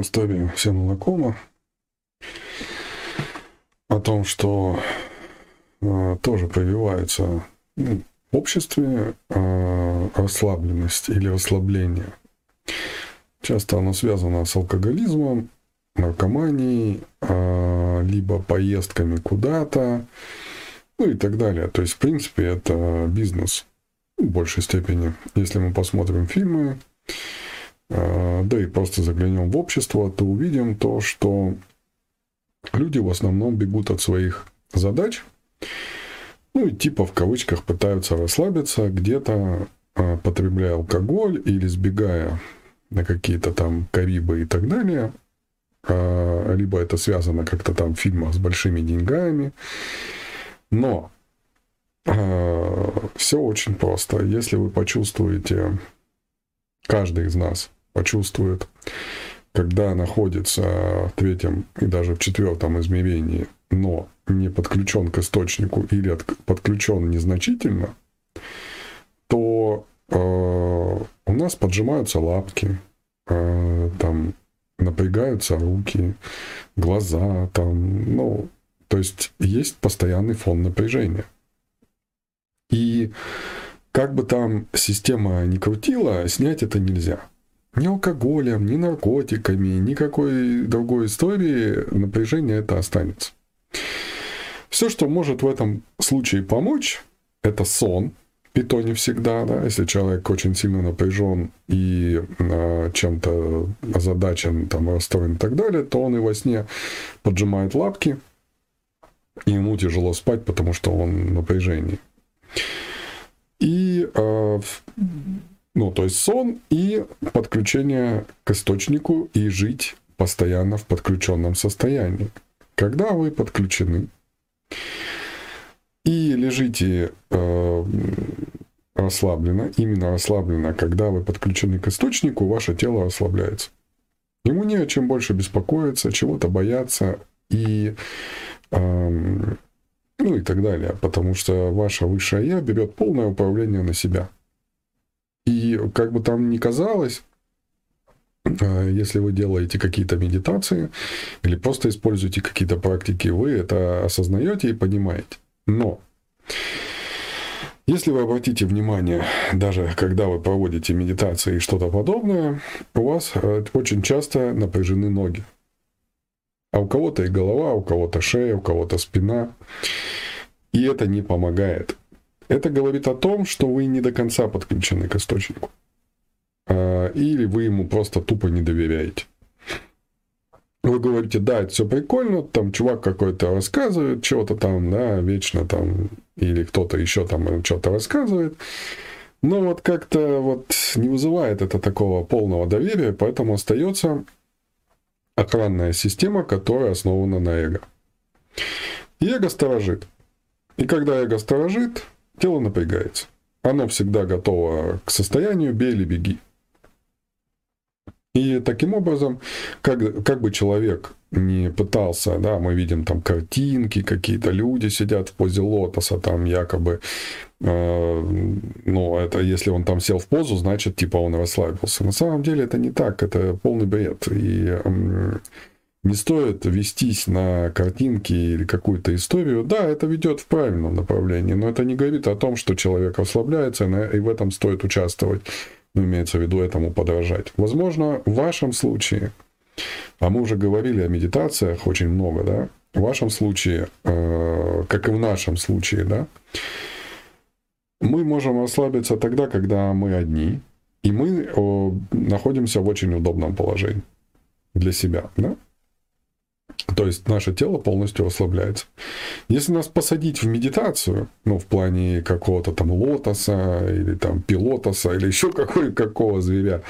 история всем знакома. О том, что э, тоже прививается ну, в обществе э, расслабленность или расслабление. Часто оно связано с алкоголизмом, наркоманией, э, либо поездками куда-то, ну и так далее. То есть, в принципе, это бизнес в большей степени. Если мы посмотрим фильмы, да и просто заглянем в общество, то увидим то, что люди в основном бегут от своих задач, ну и типа в кавычках пытаются расслабиться, где-то э, потребляя алкоголь или сбегая на какие-то там Карибы и так далее, э, либо это связано как-то там в фильмах с большими деньгами, но э, все очень просто. Если вы почувствуете, каждый из нас почувствует, когда находится в третьем и даже в четвертом измерении, но не подключен к источнику или подключен незначительно, то э, у нас поджимаются лапки, э, там напрягаются руки, глаза, там, ну, то есть есть постоянный фон напряжения. И как бы там система ни крутила, снять это нельзя. Ни алкоголем, ни наркотиками, никакой другой истории напряжение это останется. Все, что может в этом случае помочь, это сон, и то не всегда, да, если человек очень сильно напряжен и э, чем-то озадачен, там, расстроен и так далее, то он и во сне поджимает лапки, и ему тяжело спать, потому что он в напряжении. И, э, ну, то есть сон и подключение к источнику и жить постоянно в подключенном состоянии. Когда вы подключены и лежите э, расслабленно, именно расслабленно, когда вы подключены к источнику, ваше тело расслабляется. Ему не о чем больше беспокоиться, чего-то бояться. И ну и так далее, потому что ваше высшее я берет полное управление на себя. И как бы там ни казалось, а, если вы делаете какие-то медитации или просто используете какие-то практики, вы это осознаете и понимаете. Но если вы обратите внимание, даже когда вы проводите медитации и что-то подобное, у вас э, очень часто напряжены ноги. А у кого-то и голова, у кого-то шея, у кого-то спина. И это не помогает. Это говорит о том, что вы не до конца подключены к источнику. А, или вы ему просто тупо не доверяете. Вы говорите, да, это все прикольно, там чувак какой-то рассказывает, чего-то там, да, вечно там, или кто-то еще там что-то рассказывает. Но вот как-то вот не вызывает это такого полного доверия, поэтому остается охранная система, которая основана на эго. Эго сторожит. И когда эго сторожит, тело напрягается. Оно всегда готово к состоянию «бей или беги». И таким образом, как, как бы человек не пытался, да, мы видим там картинки, какие-то люди сидят в позе лотоса, там якобы, э, ну, это если он там сел в позу, значит, типа он расслабился. На самом деле это не так, это полный бред. И э, не стоит вестись на картинки или какую-то историю. Да, это ведет в правильном направлении, но это не говорит о том, что человек расслабляется, и в этом стоит участвовать ну, имеется в виду этому подражать. Возможно, в вашем случае, а мы уже говорили о медитациях очень много, да, в вашем случае, э, как и в нашем случае, да, мы можем расслабиться тогда, когда мы одни, и мы э, находимся в очень удобном положении для себя, да. То есть наше тело полностью расслабляется. Если нас посадить в медитацию, ну, в плане какого-то там лотоса или там пилотоса или еще какой, какого зверя,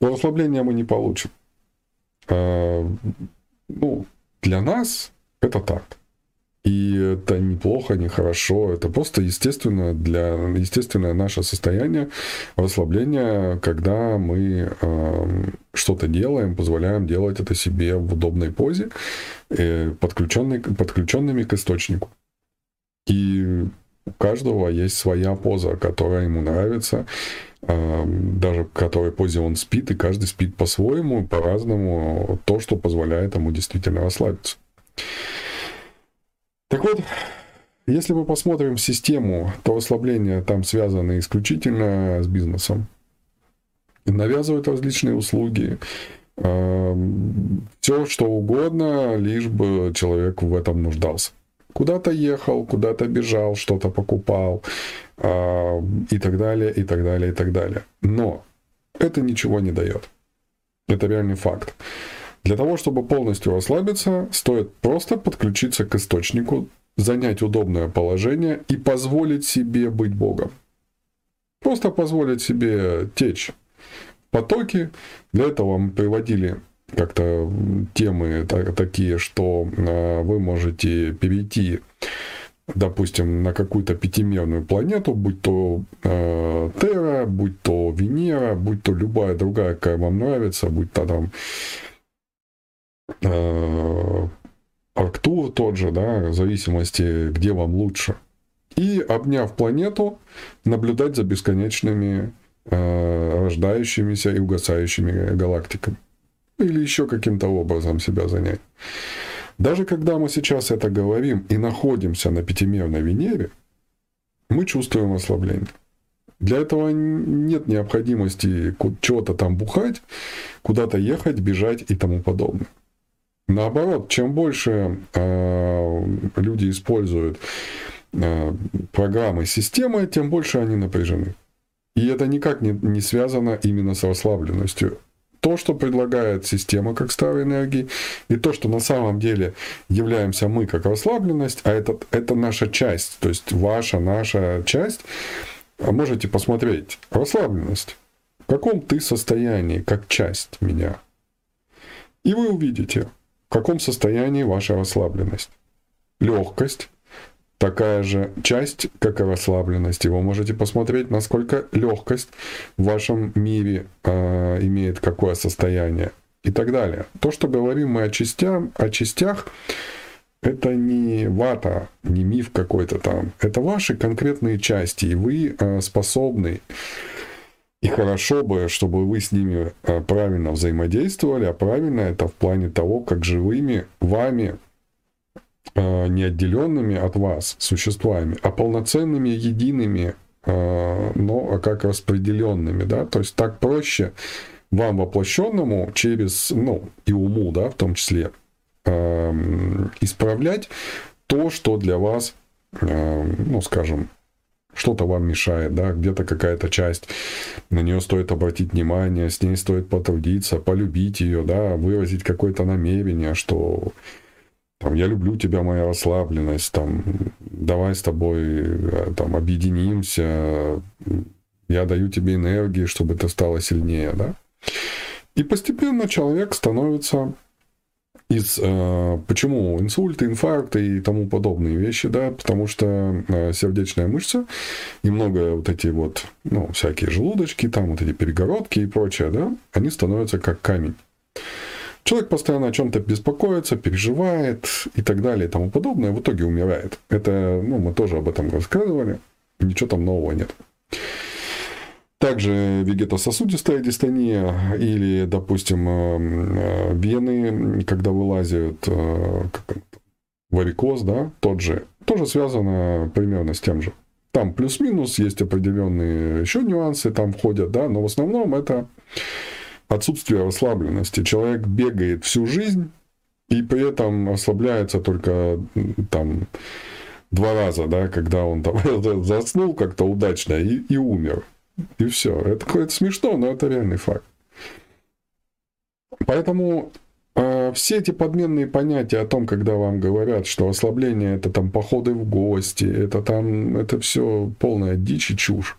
то расслабления мы не получим. А, ну, для нас это так. И это неплохо, не хорошо, это просто естественно для, естественное наше состояние расслабления, когда мы э, что-то делаем, позволяем делать это себе в удобной позе, э, подключенной, подключенными к источнику. И у каждого есть своя поза, которая ему нравится. даже в которой позе он спит, и каждый спит по-своему, по-разному, то, что позволяет ему действительно расслабиться. Так вот, если мы посмотрим систему, то расслабление там связано исключительно с бизнесом. Навязывают различные услуги, все что угодно, лишь бы человек в этом нуждался. Куда-то ехал, куда-то бежал, что-то покупал и так далее, и так далее, и так далее. Но это ничего не дает. Это реальный факт. Для того, чтобы полностью расслабиться, стоит просто подключиться к источнику, занять удобное положение и позволить себе быть Богом. Просто позволить себе течь в потоке. Для этого мы приводили как-то темы такие, что а, вы можете перейти допустим, на какую-то пятимерную планету, будь то э, Терра, будь то Венера, будь то любая другая, какая вам нравится, будь то там э, Арктур тот же, да, в зависимости, где вам лучше. И, обняв планету, наблюдать за бесконечными э, рождающимися и угасающими галактиками. Или еще каким-то образом себя занять. Даже когда мы сейчас это говорим и находимся на пятимерной Венере, мы чувствуем ослабление. Для этого нет необходимости чего-то там бухать, куда-то ехать, бежать и тому подобное. Наоборот, чем больше э, люди используют э, программы системы, тем больше они напряжены. И это никак не, не связано именно с расслабленностью то, что предлагает система как старой энергии, и то, что на самом деле являемся мы как расслабленность, а это, это наша часть, то есть ваша, наша часть, а можете посмотреть. Расслабленность. В каком ты состоянии, как часть меня? И вы увидите, в каком состоянии ваша расслабленность. Легкость, такая же часть, как и расслабленность. И вы можете посмотреть, насколько легкость в вашем мире э, имеет какое состояние и так далее. То, что говорим мы о частях, о частях это не вата, не миф какой-то там. Это ваши конкретные части, и вы э, способны и хорошо бы, чтобы вы с ними э, правильно взаимодействовали, а правильно это в плане того, как живыми вами Э, не отделенными от вас существами, а полноценными, едиными, э, но как распределенными, да, то есть так проще вам воплощенному через, ну, и уму, да, в том числе, эм, исправлять то, что для вас, ну, скажем, что-то вам мешает, да, где-то какая-то часть, на нее стоит обратить внимание, с ней стоит потрудиться, полюбить ее, да, выразить какое-то намерение, что там, я люблю тебя, моя расслабленность, там, давай с тобой э, там, объединимся, я даю тебе энергии, чтобы ты стала сильнее, да. И постепенно человек становится из... Э, почему инсульты, инфаркты и тому подобные вещи, да, потому что э, сердечная мышца и много вот эти вот, ну, всякие желудочки, там вот эти перегородки и прочее, да, они становятся как камень. Человек постоянно о чем-то беспокоится, переживает и так далее и тому подобное, в итоге умирает. Это, ну, мы тоже об этом рассказывали, ничего там нового нет. Также вегетососудистая дистония или, допустим, э, э, вены, когда вылазят, э, варикоз, да, тот же, тоже связано примерно с тем же. Там плюс-минус, есть определенные еще нюансы там входят, да, но в основном это отсутствие расслабленности. Человек бегает всю жизнь и при этом расслабляется только там два раза, да, когда он там заснул как-то удачно и, и умер. И все. Это, это смешно, но это реальный факт. Поэтому э, все эти подменные понятия о том, когда вам говорят, что ослабление это там походы в гости, это там, это все полная дичь и чушь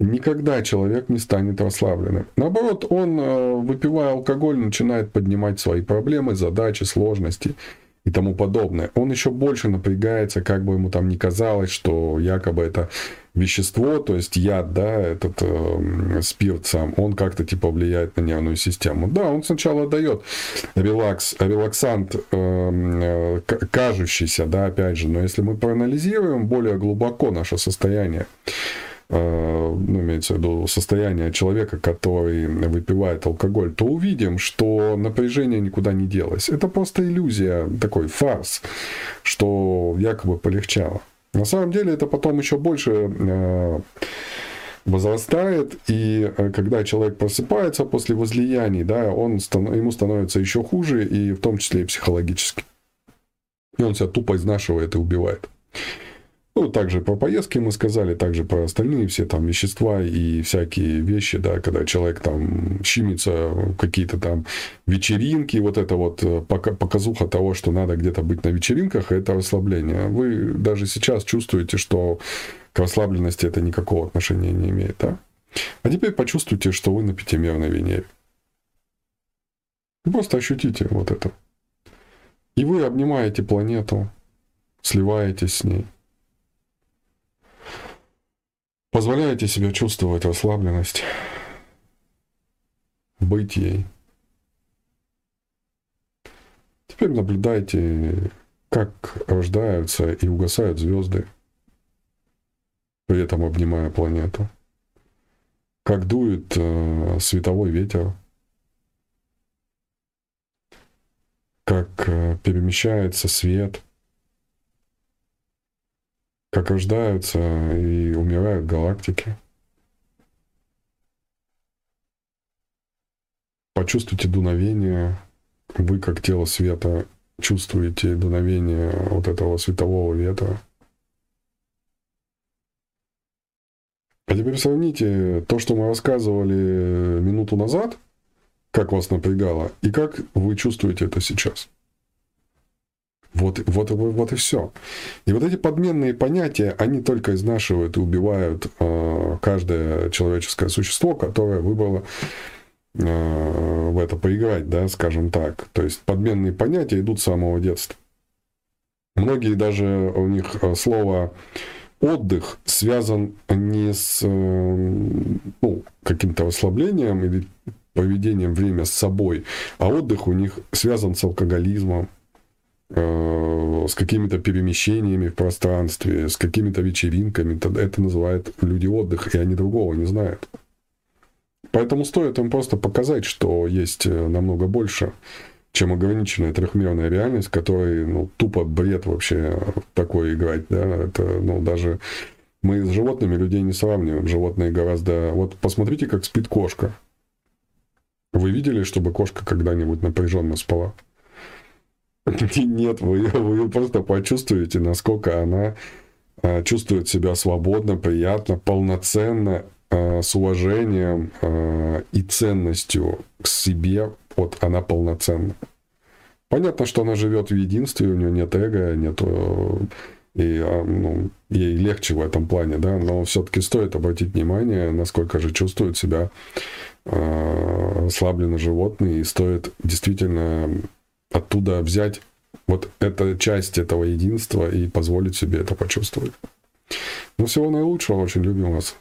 никогда человек не станет расслабленным. Наоборот, он, э, выпивая алкоголь, начинает поднимать свои проблемы, задачи, сложности и тому подобное. Он еще больше напрягается, как бы ему там ни казалось, что якобы это вещество, то есть яд, да, этот э, спирт сам, он как-то типа влияет на нервную систему. Да, он сначала дает релакс, релаксант, э, э, кажущийся, да, опять же, но если мы проанализируем более глубоко наше состояние, ну, имеется в виду состояние человека, который выпивает алкоголь, то увидим, что напряжение никуда не делось. Это просто иллюзия, такой фарс, что якобы полегчало. На самом деле это потом еще больше э, возрастает, и э, когда человек просыпается после возлияний, да, он, ему становится еще хуже, и в том числе и психологически. И он себя тупо изнашивает и убивает. Ну, также про поездки мы сказали, также про остальные все там вещества и всякие вещи, да, когда человек там щимится, какие-то там вечеринки, вот это вот э, показуха того, что надо где-то быть на вечеринках, это расслабление. Вы даже сейчас чувствуете, что к расслабленности это никакого отношения не имеет, да? А теперь почувствуйте, что вы на пятимерной Венере. Просто ощутите вот это. И вы обнимаете планету, сливаетесь с ней. Позволяете себе чувствовать расслабленность, быть ей. Теперь наблюдайте, как рождаются и угасают звезды, при этом обнимая планету. Как дует э, световой ветер, как э, перемещается свет – как рождаются и умирают галактики. Почувствуйте дуновение, вы как тело света чувствуете дуновение вот этого светового ветра. А теперь сравните то, что мы рассказывали минуту назад, как вас напрягало, и как вы чувствуете это сейчас. Вот, вот, вот, вот и все. И вот эти подменные понятия, они только изнашивают и убивают э, каждое человеческое существо, которое выбрало э, в это поиграть, да, скажем так. То есть подменные понятия идут с самого детства. Многие даже у них э, слово отдых связан не с э, ну, каким-то ослаблением или поведением время с собой, а отдых у них связан с алкоголизмом, с какими-то перемещениями в пространстве, с какими-то вечеринками, это называют люди отдых, и они другого не знают. Поэтому стоит им просто показать, что есть э, намного больше, чем ограниченная трехмерная реальность, которой ну, тупо бред вообще такой играть. Да? Это, ну, даже мы с животными людей не сравниваем. Животные гораздо... Вот посмотрите, как спит кошка. Вы видели, чтобы кошка когда-нибудь напряженно спала? Нет, вы, вы просто почувствуете, насколько она э, чувствует себя свободно, приятно, полноценно, э, с уважением э, и ценностью к себе. Вот она полноценна. Понятно, что она живет в единстве, у нее нет эго, нет и ну, ей легче в этом плане, да, но все-таки стоит обратить внимание, насколько же чувствует себя э, расслабленно животные, и стоит действительно оттуда взять вот эту часть этого единства и позволить себе это почувствовать. Ну, всего наилучшего, очень любим вас.